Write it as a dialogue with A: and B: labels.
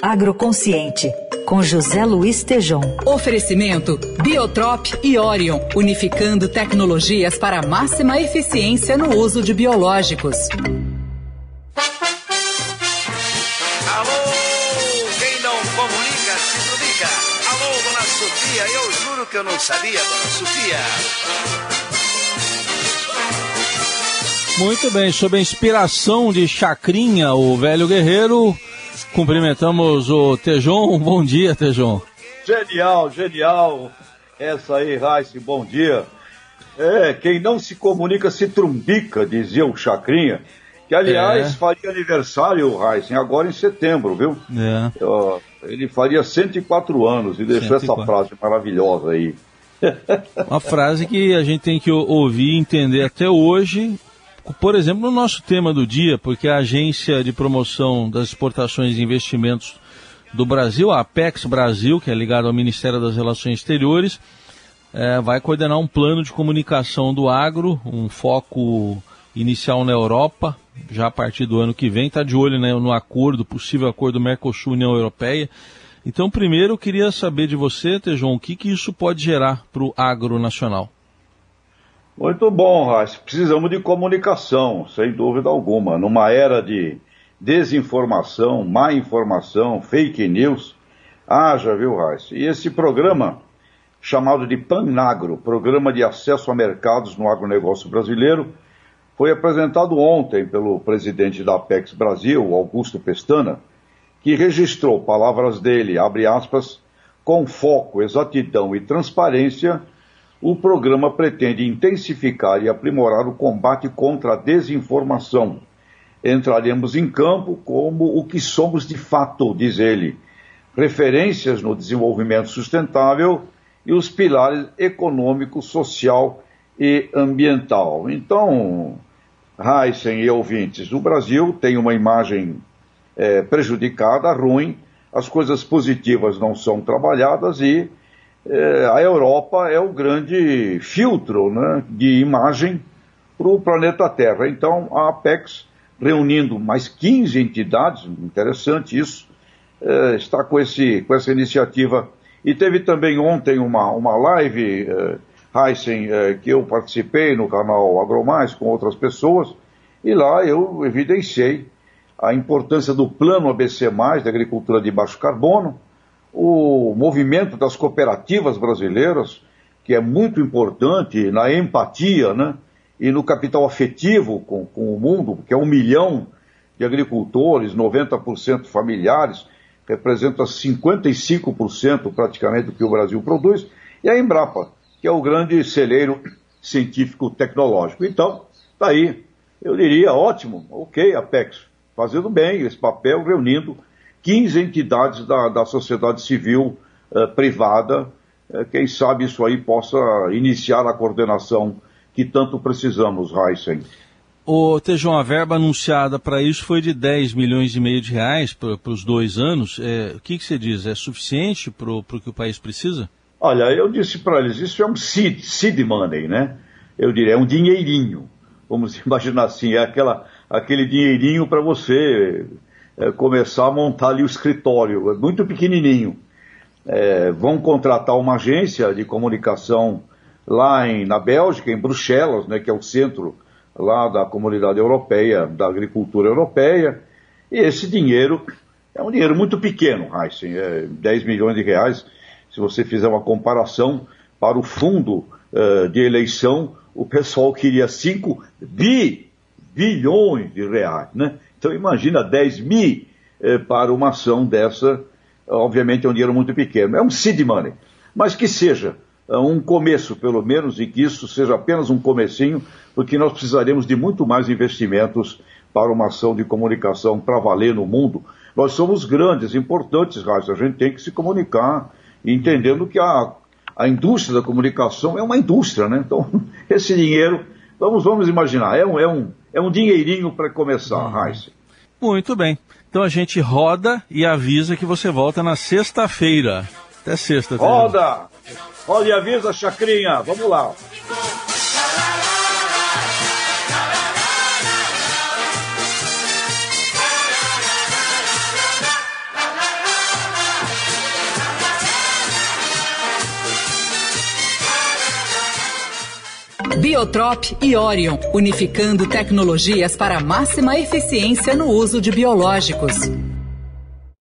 A: Agroconsciente, com José Luiz Tejom.
B: Oferecimento Biotrop e Orion, unificando tecnologias para máxima eficiência no uso de biológicos.
C: Alô, quem não comunica, se comunica. Alô, dona Sofia, eu juro que eu não sabia, dona Sofia.
D: Muito bem, sob a inspiração de Chacrinha, o velho guerreiro, cumprimentamos o Tejon. Bom dia, Tejon.
E: Genial, genial. Essa aí, Raice, bom dia. É, quem não se comunica se trumbica, dizia o Chacrinha. Que, aliás,
D: É.
E: faria aniversário, Raice, agora em setembro, viu?
D: É.
E: Ele faria 104 anos e deixou essa
D: 104.
E: frase maravilhosa aí.
D: Uma frase que a gente tem que ouvir e entender até hoje, por exemplo, no nosso tema do dia, porque a Agência de Promoção das Exportações e Investimentos do Brasil, a Apex Brasil, que é ligada ao Ministério das Relações Exteriores, eh, vai coordenar um plano de comunicação do agro, um foco inicial na Europa, já a partir do ano que vem, está de olho né, no acordo, possível acordo Mercosul-União Europeia. Então, primeiro, eu queria saber de você, Tejon, o que, que isso pode gerar para o agro nacional?
E: Muito bom, Raice. Precisamos de comunicação, sem dúvida alguma. Numa era de desinformação, má informação, fake news, haja, viu, Raice? E esse programa, chamado de PANAGRO, Programa de Acesso a Mercados no Agronegócio Brasileiro, foi apresentado ontem pelo presidente da Apex Brasil, Augusto Pestana, que registrou palavras dele, abre aspas, com foco, exatidão e transparência, o programa pretende intensificar e aprimorar o combate contra a desinformação. Entraremos em campo como o que somos de fato, diz ele, referências no desenvolvimento sustentável e os pilares econômico, social e ambiental. Então, Heisen e ouvintes, o Brasil tem uma imagem eh, prejudicada, ruim, as coisas positivas não são trabalhadas e eh, a Europa é o grande filtro né, de imagem para o planeta Terra. Então, a Apex, reunindo mais 15 entidades, interessante isso, eh, está com, esse, com essa iniciativa. E teve também ontem uma, uma live, Heisen, eh, que eu participei no canal Agromais com outras pessoas, e lá eu evidenciei a importância do plano ABC, da agricultura de baixo carbono, o movimento das cooperativas brasileiras, que é muito importante na empatia né, e no capital afetivo com, com o mundo, que é um milhão de agricultores, 90% familiares, representa 55% praticamente do que o Brasil produz, e a Embrapa, que é o grande celeiro científico tecnológico. Então, tá aí, eu diria, ótimo, ok, Apex, fazendo bem esse papel, reunindo 15 entidades da, da sociedade civil eh, privada, eh, quem sabe isso aí possa iniciar a coordenação que tanto precisamos, Heisen.
D: O Tejon, a verba anunciada para isso foi de 10 milhões e meio de reais para os dois anos. É, o que, que você diz? É suficiente para o que o país precisa?
E: Olha, eu disse para eles, isso é um seed, seed money, né? Eu diria, é um dinheirinho. Vamos imaginar assim, é aquela, aquele dinheirinho para você começar a montar ali o escritório, é muito pequenininho. É, vão contratar uma agência de comunicação lá em, na Bélgica, em Bruxelas, né, que é o centro lá da comunidade europeia, da agricultura europeia, e esse dinheiro é um dinheiro muito pequeno, Heisen, é 10 milhões de reais, se você fizer uma comparação para o fundo uh, de eleição, o pessoal queria 5 bi, bilhões de reais, né? Então imagina 10 mil eh, para uma ação dessa, obviamente é um dinheiro muito pequeno, é um seed money, mas que seja uh, um começo pelo menos e que isso seja apenas um comecinho, porque nós precisaremos de muito mais investimentos para uma ação de comunicação para valer no mundo. Nós somos grandes, importantes, Raíssa, a gente tem que se comunicar, entendendo que a, a indústria da comunicação é uma indústria, né? Então, esse dinheiro, vamos, vamos imaginar, é um, é um, é um dinheirinho para começar, Raíssa.
D: Muito bem. Então a gente roda e avisa que você volta na sexta-feira. Até sexta. Tejon.
E: Roda! Roda e avisa, Chacrinha, vamos lá.
B: Biotrop e Orion, unificando tecnologias para máxima eficiência no uso de biológicos.